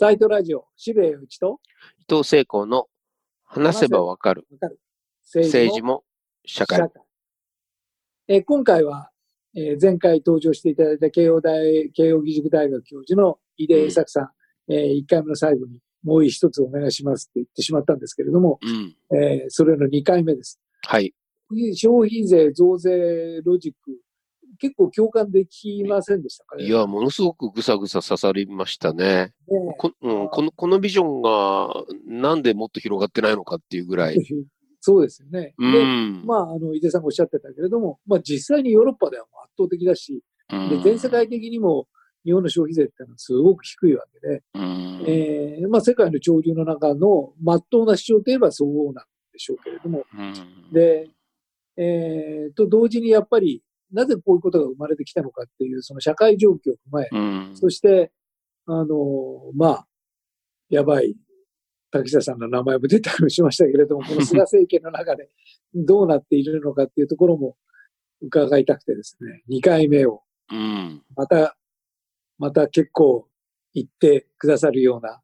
サイトラジオ、渋谷内と伊藤聖子の話せばわかる政治も社会。えー今回は、えー前回登場していただいた慶応大、慶応義塾大学教授の井出栄作さん、え1回目の最後にもう一つお願いしますって言ってしまったんですけれども、うん。えーそれの2回目です。はい。消費税増税ロジック、結構共感できませんでしたかね。いや、ものすごくぐさぐさ刺さりましたね。ねこ,、うん、このこのビジョンがなんでもっと広がってないのかっていうぐらい。そうですよね。うで、ん。まあ、あの、井出さんがおっしゃってたけれども、まあ実際にヨーロッパでは圧倒的だし、うんで、全世界的にも日本の消費税ってのはすごく低いわけで、うんえーまあ世界の潮流の中の真っ当な主張といえばそうなんでしょうけれども、うんで、えーと同時にやっぱりなぜこういうことが生まれてきたのかっていうその社会状況を踏まえ、うんそして、あのまあ、やばい竹下さんの名前も出たりもしましたけれども、この菅政権の中でどうなっているのかっていうところも伺いたくてですね、2回目をうん。また、また結構言ってくださるような、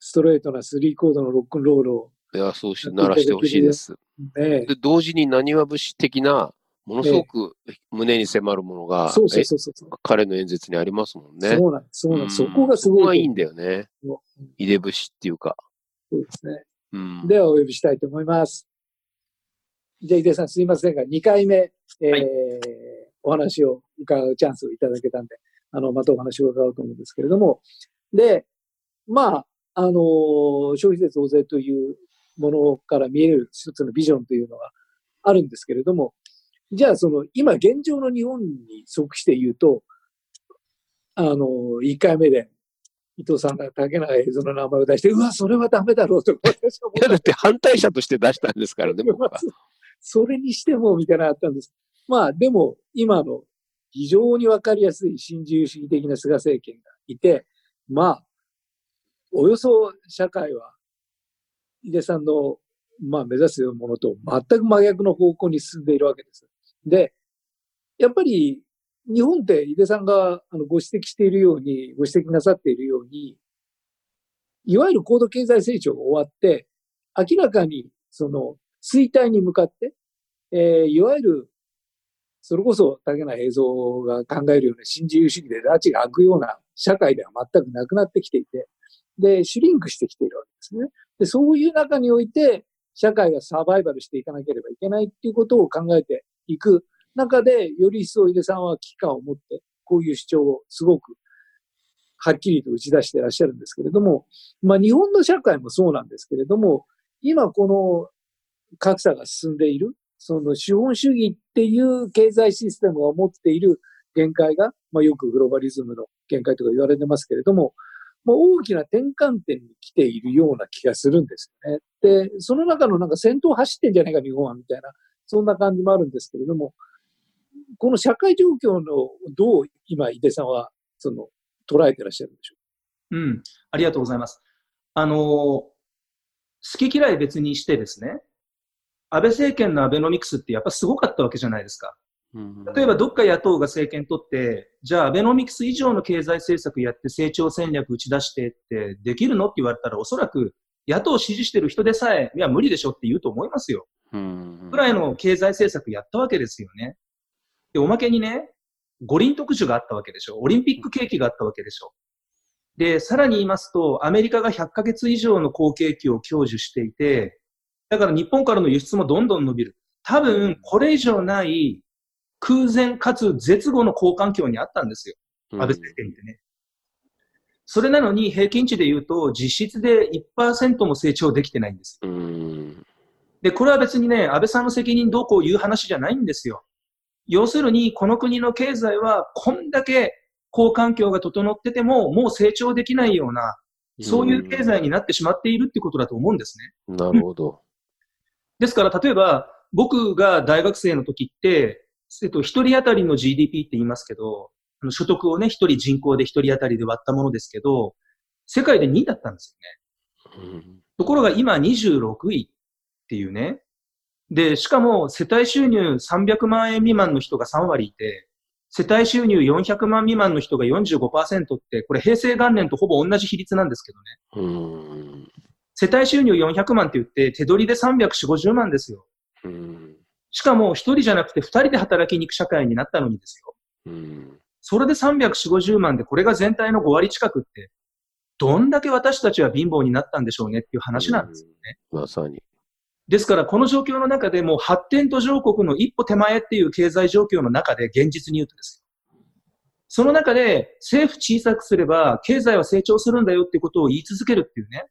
ストレートなスリーコードのロックンロールをいや、そうして鳴らしてほしいです。ね、で、同時に何は節的な、ものすごく胸に迫るものが、そうそうえそうそう。彼の演説にありますもんね。そうなんです、そうなんそこがすそごい。こがいいんだよね。うん入れ節っていうか。そうですね。うん。ではお呼びしたいと思います。じゃあ、井出さんすいませんが、2回目、えーはいお話を伺うチャンスをいただけたんで、あの、またお話を伺おうと思うんですけれども、で、まあ、あのー消費税増税というものから見える一つのビジョンというのはあるんですけれども、じゃあ、その、今現状の日本に即して言うと、あのー、1回目で、伊藤さんが竹中映像の名前を出して、うわ、それはダメだろうと私は思いや、だって反対者として出したんですからね、僕は。それにしても、みたいなのあったんです。まあ、でも、今の非常にわかりやすい新自由主義的な菅政権がいて、まあ、およそ社会は、井出さんの、まあ、目指すものと全く真逆の方向に進んでいるわけです。で、やっぱり、日本って井出さんがあのご指摘しているように、ご指摘なさっているように、いわゆる高度経済成長が終わって、明らかにその衰退に向かって、えーいわゆる、それこそ竹中映像が考えるような新自由主義で拉致が開くような社会では全くなくなってきていて、で、シュリンクしてきているわけですね。で、そういう中において、社会がサバイバルしていかなければいけないっていうことを考えていく中で、より一層井出さんは危機感を持って、こういう主張をすごくはっきりと打ち出していらっしゃるんですけれども、まあ日本の社会もそうなんですけれども、今この格差が進んでいる、その資本主義っていう経済システムが持っている限界が、まあよくグローバリズムの限界とか言われてますけれども、もう大きな転換点に来ているような気がするんですよね。で、その中のなんか先頭走ってんじゃないか、日本は、みたいな、そんな感じもあるんですけれども、この社会状況のどう今、井出さんは、その、捉えてらっしゃるんでしょう？ん、ありがとうございます。あのー好き嫌い別にしてですね、安倍政権のアベノミクスってやっぱすごかったわけじゃないですか。うん例えばどっか野党が政権取って、じゃあアベノミクス以上の経済政策やって成長戦略打ち出してってできるのって言われたらおそらく野党を支持してる人でさえ、いや無理でしょって言うと思いますよ。うんぐらいの経済政策やったわけですよね。で、おまけにね、五輪特需があったわけでしょ。オリンピック景気があったわけでしょ。で、さらに言いますと、アメリカが100ヶ月以上の好景気を享受していて、だから日本からの輸出もどんどん伸びる。多分、これ以上ない空前かつ絶後の好環境にあったんですよ。安倍政権ってね。それなのに平均値で言うと、実質で1%も成長できてないんです。うんで、これは別にね、安倍さんの責任どうこう言う話じゃないんですよ。要するに、この国の経済はこんだけ好環境が整ってても、もう成長できないような、そういう経済になってしまっているってことだと思うんですね。なるほど。ですから、例えば、僕が大学生の時って、えっと、一人当たりの GDP って言いますけど、あの所得をね、一人人口で一人当たりで割ったものですけど、世界で2位だったんですよね。うんところが今26位っていうね。で、しかも世帯収入300万円未満の人が3割いて、世帯収入400万未満の人が45%って、これ平成元年とほぼ同じ比率なんですけどね。うん。世帯収入400万って言って、手取りで340、50万ですよ。うん。しかも一人じゃなくて二人で働きに行く社会になったのにですよ。うん。それで340、50万でこれが全体の5割近くって、どんだけ私たちは貧乏になったんでしょうねっていう話なんですよね。まさに。ですから、この状況の中でもう発展途上国の一歩手前っていう経済状況の中で現実に言うとですよ。その中で政府小さくすれば経済は成長するんだよってことを言い続けるっていうね。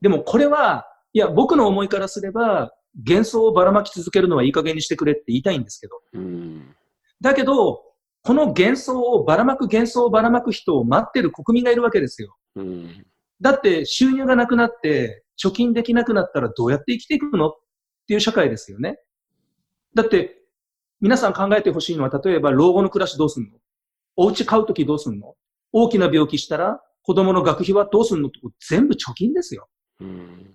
でもこれは、いや、僕の思いからすれば、幻想をばらまき続けるのはいい加減にしてくれって言いたいんですけど。うん。だけど、この幻想をばらまく幻想をばらまく人を待ってる国民がいるわけですよ。うん。だって収入がなくなって貯金できなくなったらどうやって生きていくのっていう社会ですよね。だって皆さん考えてほしいのは例えば老後の暮らしどうすんの？お家買うときどうすんの？大きな病気したら子供の学費はどうすんのって全部貯金ですよ。うん。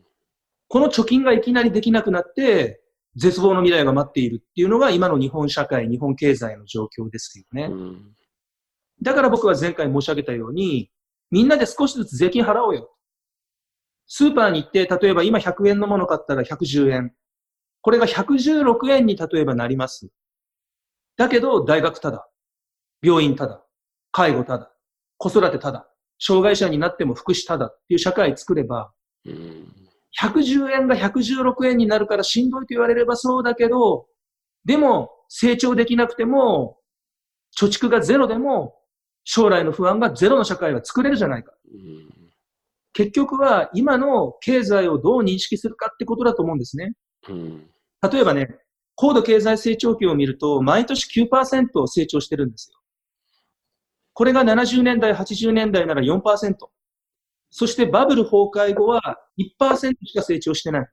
この貯金がいきなりできなくなって絶望の未来が待っているっていうのが今の日本社会、日本経済の状況ですよね。うん。だから僕は前回申し上げたように、みんなで少しずつ税金払おうよ。スーパーに行って、例えば今100円のもの買ったら110円。これが116円に例えばなります。だけど、大学ただ。病院ただ。介護ただ。子育てただ。障害者になっても福祉ただっていう社会作れば、うん。110円が116円になるからしんどいと言われればそうだけど、でも成長できなくても、貯蓄がゼロでも、将来の不安がゼロの社会は作れるじゃないか。うん。結局は今の経済をどう認識するかってことだと思うんですね。うん。例えばね、高度経済成長期を見ると、毎年9%成長してるんですよ。これが70年代、80年代なら4%。そしてバブル崩壊後は1%しか成長してない。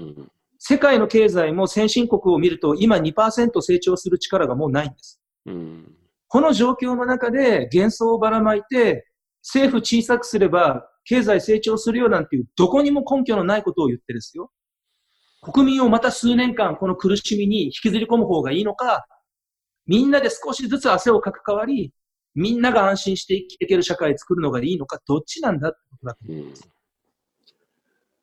うん。世界の経済も先進国を見ると今2%成長する力がもうないんです。うん。この状況の中で幻想をばらまいて政府小さくすれば経済成長するよなんていうどこにも根拠のないことを言ってですよ。国民をまた数年間この苦しみに引きずり込む方がいいのか、みんなで少しずつ汗をかく代わり、みんなが安心して生きていける社会を作るのがいいのか、どっちなんだってことだと思う。うん。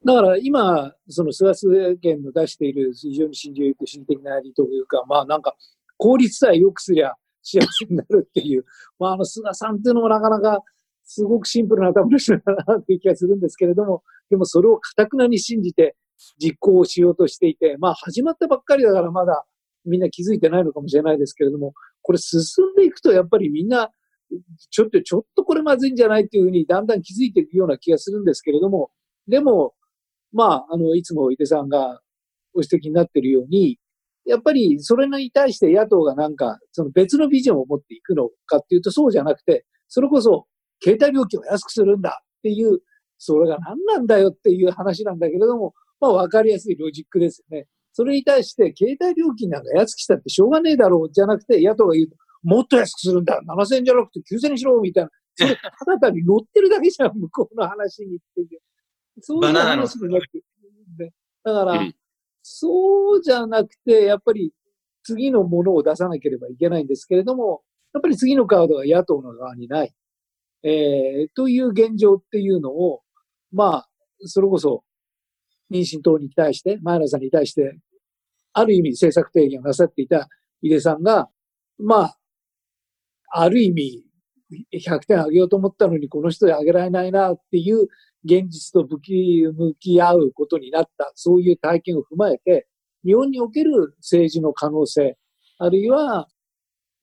だから今、その菅政権の出している非常に信じ主義的な理というか、まあなんか効率さえ良くすりゃ幸せになるっていう、まああの菅さんっていうのもなかなかすごくシンプルな頭の人だなっていう気がするんですけれども、でもそれをかたくなに信じて実行しようとしていて、まあ始まったばっかりだからまだみんな気づいてないのかもしれないですけれども、これ進んでいくとやっぱりみんなちょっと、ちょっとこれまずいんじゃないっていうふうにだんだん気づいていくような気がするんですけれども、でも、まあ、あの、いつも井出さんがご指摘になっているように、やっぱりそれに対して野党がなんか、その別のビジョンを持っていくのかっていうとそうじゃなくて、それこそ携帯料金を安くするんだっていう、それが何なんだよっていう話なんだけれども、まあ分かりやすいロジックですよね。それに対して携帯料金なんか安くしたってしょうがねえだろうじゃなくて、野党が言うと、もっと安くするんだ !7000 円じゃなくて9000円にしろみたいな。それ、ただ単に乗ってるだけじゃん、向こうの話にっていう。そういう話になってでだから、うんそうじゃなくて、やっぱり次のものを出さなければいけないんですけれども、やっぱり次のカードが野党の側にない。えー、という現状っていうのを、まあ、それこそ民進党に対して、前野さんに対して、ある意味政策提言をなさっていた井出さんが、まあ、ある意味、100点あげようと思ったのに、この人であげられないなっていう現実と向き向き合うことになった、そういう体験を踏まえて、日本における政治の可能性、あるいは、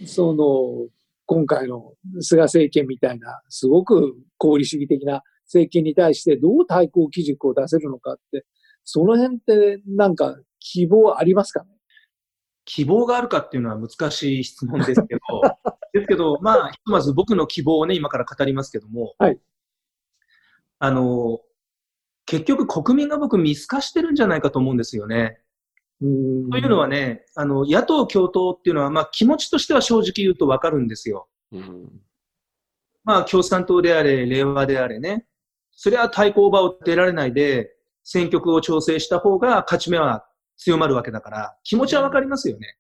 その、今回の菅政権みたいな、すごく功利主義的な政権に対してどう対抗基軸を出せるのかって、その辺ってなんか希望ありますかね？希望があるかっていうのは難しい質問ですけど、ですけど、まあ、ひとまず僕の希望をね、今から語りますけども、はいあの、結局国民が僕見透かしてるんじゃないかと思うんですよね。というのはね、あの、野党共闘っていうのは、まあ気持ちとしては正直言うとわかるんですよ。うん。まあ共産党であれ、令和であれね。それは対抗馬を出られないで、選挙区を調整した方が勝ち目は強まるわけだから、気持ちはわかりますよね。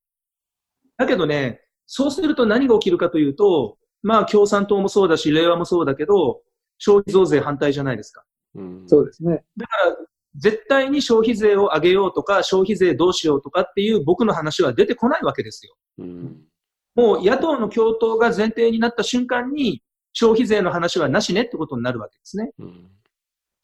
だけどね、そうすると何が起きるかというと、まあ共産党もそうだし、令和もそうだけど、消費増税反対じゃないですか。うんそうですね。だから、絶対に消費税を上げようとか、消費税どうしようとかっていう僕の話は出てこないわけですよ。うんもう野党の共闘が前提になった瞬間に、消費税の話はなしねってことになるわけですね。うん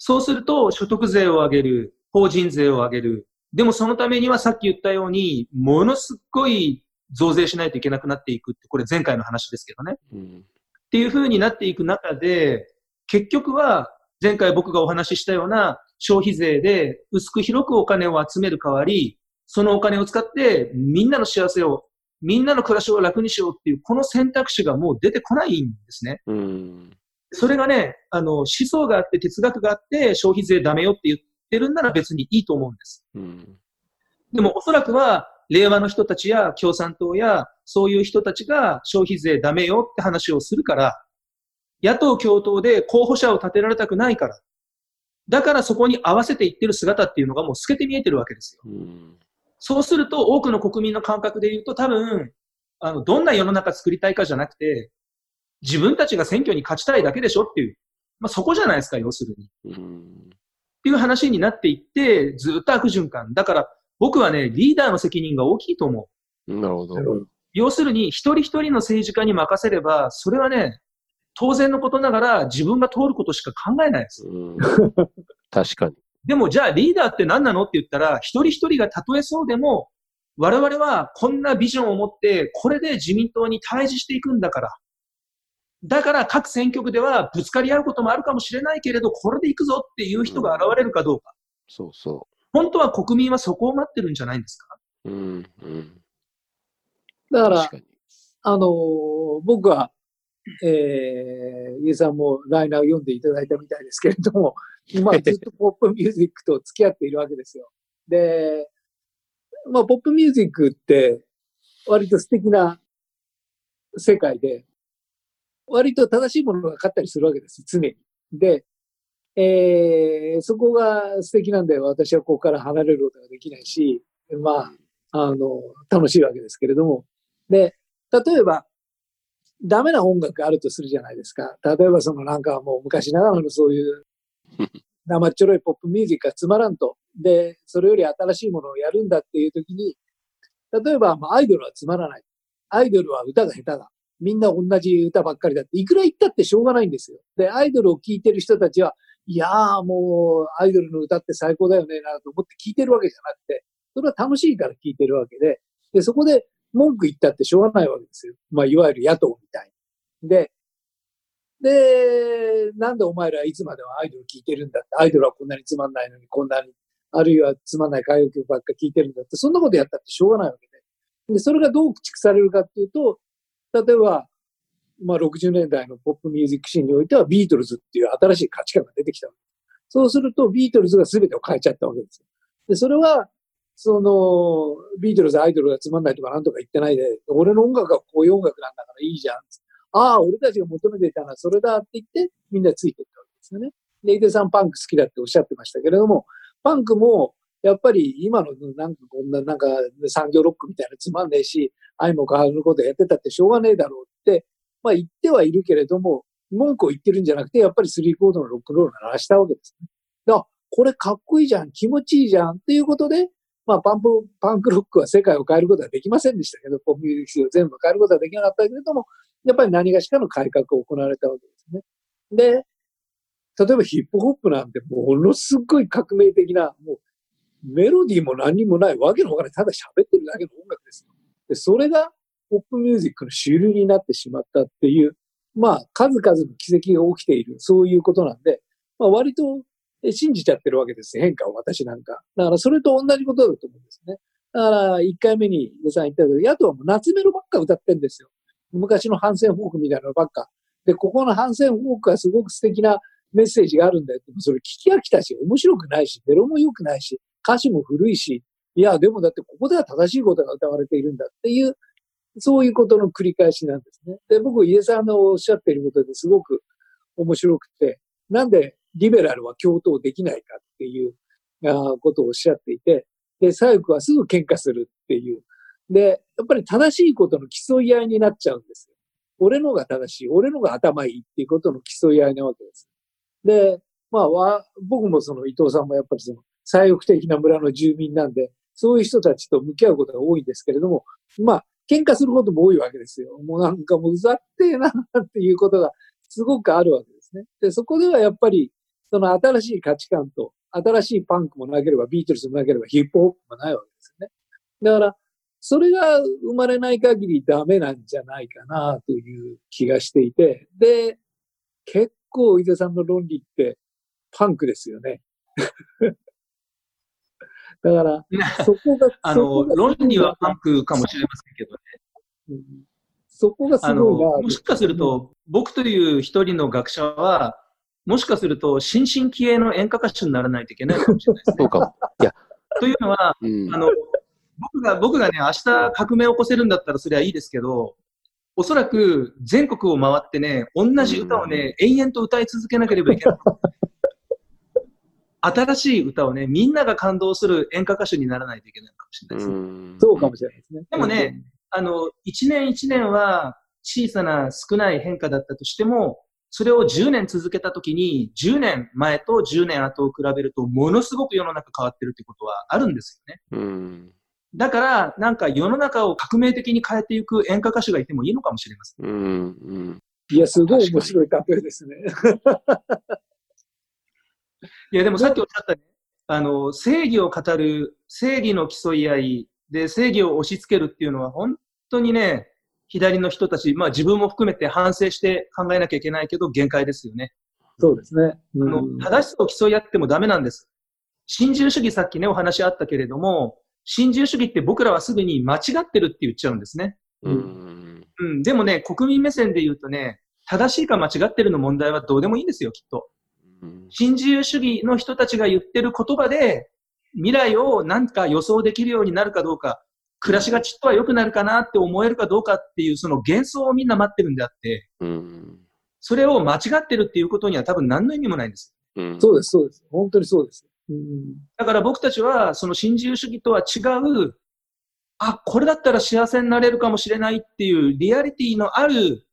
そうすると、所得税を上げる、法人税を上げる。でもそのためにはさっき言ったように、ものすっごい増税しないといけなくなっていくって、これ前回の話ですけどね。うんっていう風になっていく中で、結局は前回僕がお話ししたような消費税で薄く広くお金を集める代わり、そのお金を使ってみんなの幸せを、みんなの暮らしを楽にしようっていう、この選択肢がもう出てこないんですね。うんそれがね、あの、思想があって哲学があって消費税ダメよって言ってるんなら別にいいと思うんです。うんでもおそらくは、令和の人たちや共産党や、そういう人たちが消費税ダメよって話をするから、野党共闘で候補者を立てられたくないから、だからそこに合わせていってる姿っていうのがもう透けて見えてるわけですよ。うんそうすると多くの国民の感覚で言うと多分、あの、どんな世の中作りたいかじゃなくて、自分たちが選挙に勝ちたいだけでしょっていう、まあそこじゃないですか、要するに。うんっていう話になっていって、ずっと悪循環。だから僕はね、リーダーの責任が大きいと思う。な。るほど要するに、一人一人の政治家に任せれば、それはね、当然のことながら自分が通ることしか考えないです。うん確かに。でも、じゃあリーダーって何なの？って言ったら、一人一人がたとえそうでも、我々はこんなビジョンを持って、これで自民党に対峙していくんだから。だから各選挙区ではぶつかり合うこともあるかもしれないけれど、これで行くぞっていう人が現れるかどうか。そうそ本当は国民はそこを待ってるんじゃないんですか？う。うんうんだから確、かに。あのー僕は、えー、ゆうさんもライナーを読んでいただいたみたいですけれども、まあずっとポップミュージックと付き合っているわけですよ。で、まあポップミュージックって割と素敵な世界で、割と正しいものが勝ったりするわけです、常に。で、えー、そこが素敵なんで私はここから離れることができないし、まあ、あの、楽しいわけですけれども。で、例えば、ダメな音楽があるとするじゃないですか。例えばそのなんかもう昔ながらのそういう 生っちょろいポップミュージックがつまらんと。で、それより新しいものをやるんだっていう時に、例えばまあアイドルはつまらない。アイドルは歌が下手だ。みんな同じ歌ばっかりだって、いくら言ったってしょうがないんですよ。で、アイドルを聴いてる人たちは、いやーもうアイドルの歌って最高だよね、なと思って聴いてるわけじゃなくて、それは楽しいから聴いてるわけで、で、そこで文句言ったってしょうがないわけですよ。まあ、いわゆる野党みたいに。で、で、なんでお前らいつまではアイドル聴いてるんだって、アイドルはこんなにつまんないのに、こんなに、あるいはつまんない歌謡曲ばっか聴いてるんだって、そんなことやったってしょうがないわけで。で、それがどう駆逐されるかっていうと、例えば、まあ、60年代のポップミュージックシーンにおいてはビートルズっていう新しい価値観が出てきたわけです。そうすると、ビートルズが全てを変えちゃったわけですよ。で、それは、その、ビートルズ、アイドルがつまんないとかなんとか言ってないで、俺の音楽はこういう音楽なんだからいいじゃん。ああ、俺たちが求めていたのはそれだって言って、みんなついていったわけですよね。で、井出さんパンク好きだっておっしゃってましたけれども、パンクも、やっぱり今のなんかこんななんか産業ロックみたいなつまんねえし、愛も変わることやってたってしょうがねえだろうって、まあ言ってはいるけれども、文句を言ってるんじゃなくて、やっぱりスリーコードのロックロールを鳴らしたわけですね。だ、これかっこいいじゃん、気持ちいいじゃんっていうことで、まあパンプ、パンクロックは世界を変えることはできませんでしたけど、ポップミュージックを全部変えることはできなかったけれども、やっぱり何がしかの改革を行われたわけですね。で、例えばヒップホップなんてものすごい革命的な、もうメロディーも何にもないわけのわからない、ただ喋ってるだけの音楽です。で、それがポップミュージックの主流になってしまったっていう、まあ数々の奇跡が起きている、そういうことなんで、まあ割と信じちゃってるわけです変化を私なんか。だからそれと同じことだと思うんですね。だから1回目に皆さん言ったけど、野党はもう夏メロばっか歌ってんですよ。昔の反戦フォークみたいなのばっか。で、ここの反戦フォークはすごく素敵なメッセージがあるんだよ。でもそれ聞き飽きたし、面白くないし、メロも良くないし、歌詞も古いし、いや、でもだってここでは正しいことが歌われているんだっていう、そういうことの繰り返しなんですね。で、僕、家さんのおっしゃっていることですごく面白くて、なんでリベラルは共闘できないかっていうことをおっしゃっていて、で、左翼はすぐ喧嘩するっていうで、やっぱり正しいことの競い合いになっちゃうんですよ。俺のが正しい、俺のが頭いいっていうことの競い合いなわけです。で、まあ、僕もその伊藤さんもやっぱりその左翼的な村の住民なんで、そういう人たちと向き合うことが多いんですけれども、まあ、喧嘩することも多いわけですよ。もうなんかもううざってえなっていうことがすごくあるわけですね。で、そこではやっぱり、その新しい価値観と、新しいパンクもなければ、ビートルズもなければ、ヒップホップもないわけですよね。だから、それが生まれない限りダメなんじゃないかなという気がしていて、で、結構井出さんの論理ってパンクですよね。だから、そこが、あの、が論理はパンクかもしれませんけどね。うんそこがすごいなと。もしかすると、僕という一人の学者は、もしかすると、新進気鋭の演歌歌手にならないといけないかもしれないですね。そうかも。というのは、うんあ。の、僕が、僕がね、明日革命を起こせるんだったらそれはいいですけど、おそらく全国を回ってね、同じ歌をね、延々と歌い続けなければいけない。新しい歌をね、みんなが感動する演歌歌手にならないといけないかもしれないですね。うんそうかもしれないですね。でもね、あの、一年一年は小さな少ない変化だったとしても、それを10年続けたときに、10年前と10年後を比べると、ものすごく世の中変わってるってことはあるんですよね。うん。だから、なんか世の中を革命的に変えていく演歌歌手がいてもいいのかもしれません。うん。うん。いや、すごい面白い例えですね。いや、でもさっきおっしゃったね、あの、正義を語る、正義の競い合いで正義を押し付けるっていうのは、本当にね、左の人たち、まあ自分も含めて反省して考えなきゃいけないけど、限界ですよね。そうですね。あのうん正しさを競い合ってもダメなんです。新自由主義さっきね、お話あったけれども、新自由主義って僕らはすぐに間違ってるって言っちゃうんですね。うん。うん。でもね、国民目線で言うとね、正しいか間違ってるの問題はどうでもいいんですよ、きっと。うん。新自由主義の人たちが言ってる言葉で、未来をなんか予想できるようになるかどうか、暮らしがちっとは良くなるかなって思えるかどうかっていう、その幻想をみんな待ってるんであって、うん。それを間違ってるっていうことには多分何の意味もないんです。うん。そうです、そうです。本当にそうです。うんだから僕たちは、その新自由主義とは違う、あ、これだったら幸せになれるかもしれないっていうリアリティのある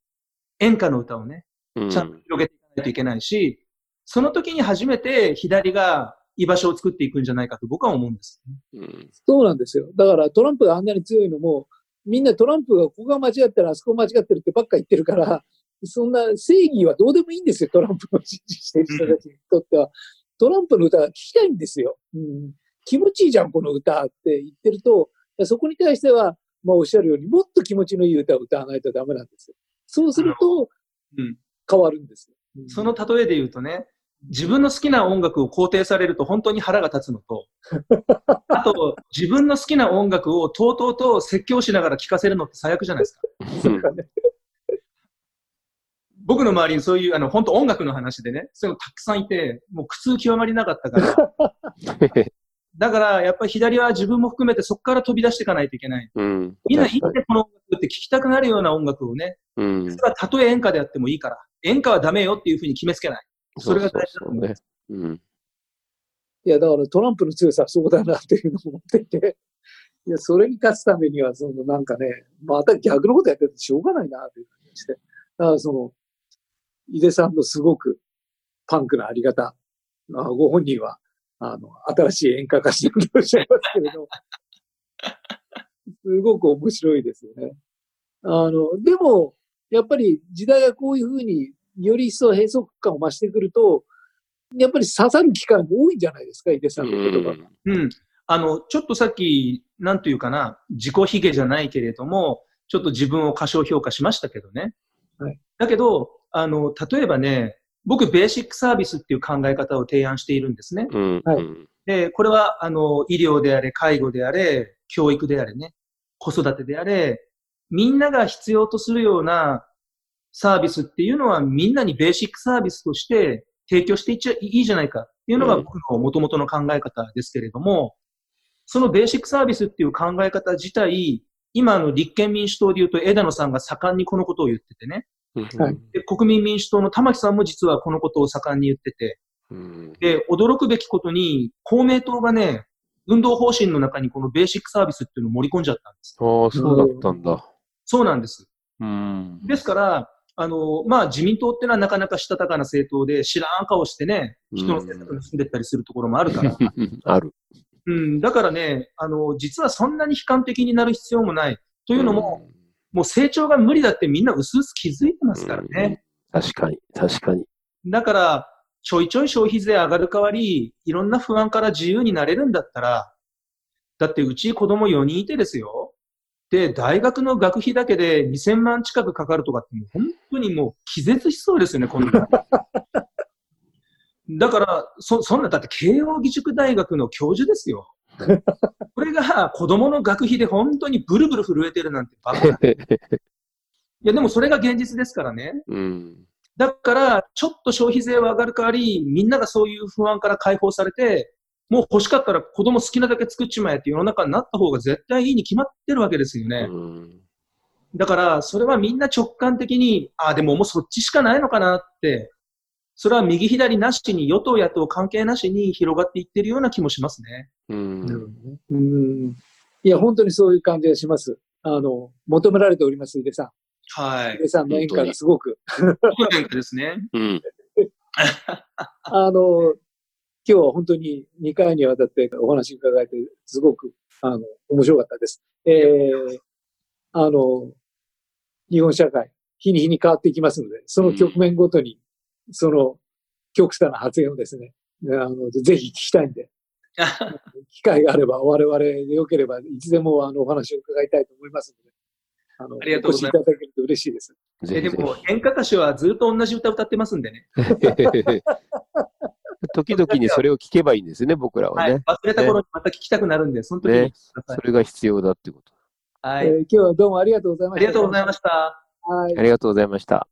演歌の歌をね、うんちゃんと広げていかないといけないし、その時に初めて左が居場所を作っていくんじゃないかと僕は思うんです。うん。そうなんですよ。だからトランプがあんなに強いのも、みんなトランプがここが間違ってる、あそこ間違ってるってばっか言ってるから、そんな正義はどうでもいいんですよ、トランプを支持してる人たちにとっては。トランプの歌が聞きたいんですよ。うん、気持ちいいじゃん、この歌って言ってると、そこに対しては、まあおっしゃるように、もっと気持ちのいい歌を歌わないとダメなんですよ。そうするとうん、変わるんですよ。うんその例えで言うとね、自分の好きな音楽を肯定されると本当に腹が立つのと、あと、自分の好きな音楽をとうとうと説教しながら聴かせるのって最悪じゃないですか。僕の周りにそういう、あの、本当音楽の話でね、そういうのたくさんいて、もう苦痛極まりなかったから、だから、やっぱり左は自分も含めてそこから飛び出していかないといけない。うん。みんないい確かね、この音楽って聞きたくなるような音楽をね、にうん。それはたとえ演歌であってもいいから、演歌はダメよっていうふうに決めつけない。それが大事だと思います。そうね。いや、だからトランプの強さはそうだなっていうのを思っていて、いや、それに勝つためには、そのなんかね、また逆のことやっててしょうがないなという感じして。だからその、井出さんのすごくパンクなあり方、あご本人は、あの、新しい演歌歌手とおっしゃいますけれど、すごく面白いですよね。あの、でも、やっぱり時代がこういうふうにより一層閉塞感を増してくると、やっぱり刺さる機会も多いんじゃないですか、井出さんの言葉が。うん。あの、ちょっとさっき、なんというかな、自己卑下じゃないけれども、ちょっと自分を過小評価しましたけどね。はいだけど、あの、例えばね、僕、ベーシックサービスっていう考え方を提案しているんですね。うん。はいうんで、これは、あの、医療であれ、介護であれ、教育であれね、子育てであれ、みんなが必要とするようなサービスっていうのは、みんなにベーシックサービスとして提供していっちゃいいじゃないかっていうのがうん僕の元々の考え方ですけれども、そのベーシックサービスっていう考え方自体、今の立憲民主党で言うと枝野さんが盛んにこのことを言っててね。はいで国民民主党の玉木さんも実はこのことを盛んに言ってて、うん。で、驚くべきことに、公明党がね、運動方針の中にこのベーシックサービスっていうのを盛り込んじゃったんです。ああ、そうだったんだ。そうなんです。うん。ですから、あの、まあ、自民党っていうのはなかなかしたたかな政党で知らん顔してね、人の政策に進んでったりするところもあるから。ある。うん、だからね、あの、実はそんなに悲観的になる必要もない。というのも、もう成長が無理だってみんな薄々気づいてますからね。うん。確かに、確かに。だから、ちょいちょい消費税上がる代わり、いろんな不安から自由になれるんだったら、だってうち子供4人いてですよ。で、大学の学費だけで2000万近くかかるとかって、もう本当にもう気絶しそうですよね、こんな。だから、そ、そんな、だって慶応義塾大学の教授ですよ。これが子供の学費で本当にブルブル震えてるなんてバカな。いや、でもそれが現実ですからね。うん。だから、ちょっと消費税は上がる代わり、みんながそういう不安から解放されて、もう欲しかったら子供好きなだけ作っちまえって世の中になった方が絶対いいに決まってるわけですよね。うんだから、それはみんな直感的に、ああ、でももうそっちしかないのかなって、それは右左なしに、与党野党関係なしに広がっていってるような気もしますね。うん。うん。いや、本当にそういう感じがします。あの、求められております、井出さん。は井。出さんの演歌がすごく。変化ですね。うん。あの、今日は本当に2回にわたってお話伺えて、すごく、あの、面白かったです。えー、あの、日本社会、日に日に変わっていきますので、その局面ごとに、その、極端な発言をですね、あの、ぜひ聞きたいんで、機会があれば、我々でよければ、いつでもあの、お話を伺いたいと思いますので、あの、ありがとうございますお越しいただけると嬉しいです。えでぜひぜも演歌歌手はずっと同じ歌歌ってますんでね。ひ。時々にそれを聞けばいいんですね、僕らははいね。。忘れた頃にまた聞きたくなるんで、その時に聞いてくださいそ。れが必要だってこと。はい。えー今日はどうもありがとうございました。ありがとうございました。はい。ありがとうございました。